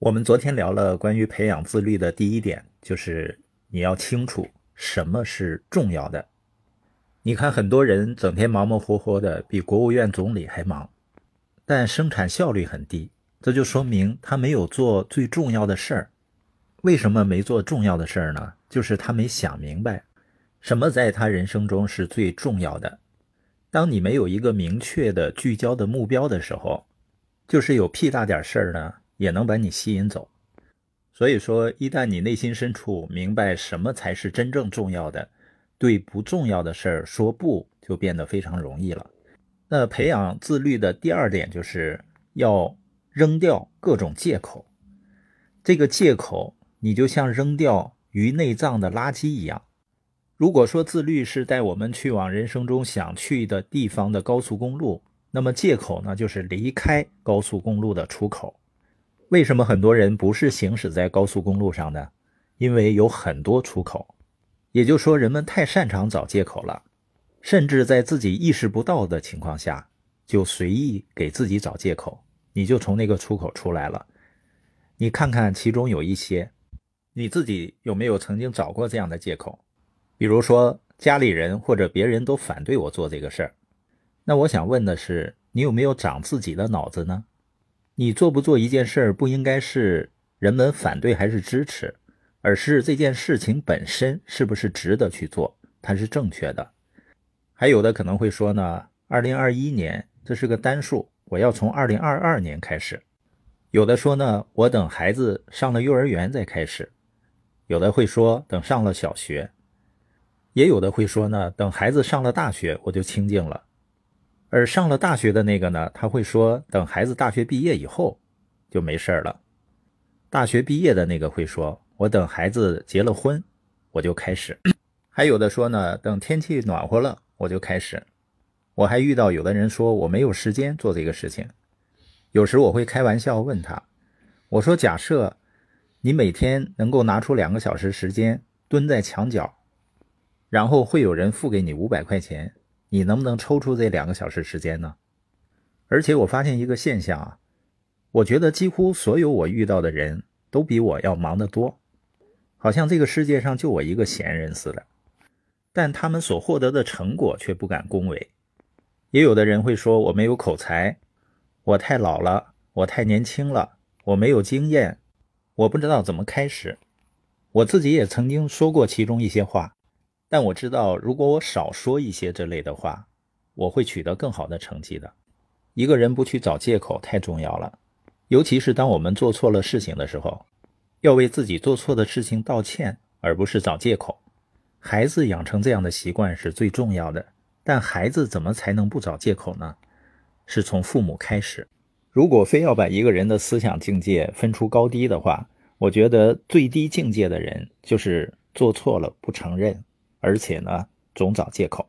我们昨天聊了关于培养自律的第一点，就是你要清楚什么是重要的。你看，很多人整天忙忙活活的，比国务院总理还忙，但生产效率很低，这就说明他没有做最重要的事儿。为什么没做重要的事儿呢？就是他没想明白，什么在他人生中是最重要的。当你没有一个明确的聚焦的目标的时候，就是有屁大点事儿呢。也能把你吸引走，所以说，一旦你内心深处明白什么才是真正重要的，对不重要的事儿说不就变得非常容易了。那培养自律的第二点就是要扔掉各种借口。这个借口，你就像扔掉鱼内脏的垃圾一样。如果说自律是带我们去往人生中想去的地方的高速公路，那么借口呢，就是离开高速公路的出口。为什么很多人不是行驶在高速公路上呢？因为有很多出口，也就是说，人们太擅长找借口了，甚至在自己意识不到的情况下，就随意给自己找借口，你就从那个出口出来了。你看看其中有一些，你自己有没有曾经找过这样的借口？比如说家里人或者别人都反对我做这个事儿，那我想问的是，你有没有长自己的脑子呢？你做不做一件事儿，不应该是人们反对还是支持，而是这件事情本身是不是值得去做，它是正确的。还有的可能会说呢，二零二一年这是个单数，我要从二零二二年开始。有的说呢，我等孩子上了幼儿园再开始。有的会说等上了小学，也有的会说呢，等孩子上了大学我就清静了。而上了大学的那个呢，他会说等孩子大学毕业以后就没事了。大学毕业的那个会说，我等孩子结了婚我就开始。还有的说呢，等天气暖和了我就开始。我还遇到有的人说我没有时间做这个事情。有时我会开玩笑问他，我说假设你每天能够拿出两个小时时间蹲在墙角，然后会有人付给你五百块钱。你能不能抽出这两个小时时间呢？而且我发现一个现象啊，我觉得几乎所有我遇到的人都比我要忙得多，好像这个世界上就我一个闲人似的。但他们所获得的成果却不敢恭维。也有的人会说我没有口才，我太老了，我太年轻了，我没有经验，我不知道怎么开始。我自己也曾经说过其中一些话。但我知道，如果我少说一些这类的话，我会取得更好的成绩的。一个人不去找借口太重要了，尤其是当我们做错了事情的时候，要为自己做错的事情道歉，而不是找借口。孩子养成这样的习惯是最重要的，但孩子怎么才能不找借口呢？是从父母开始。如果非要把一个人的思想境界分出高低的话，我觉得最低境界的人就是做错了不承认。而且呢，总找借口。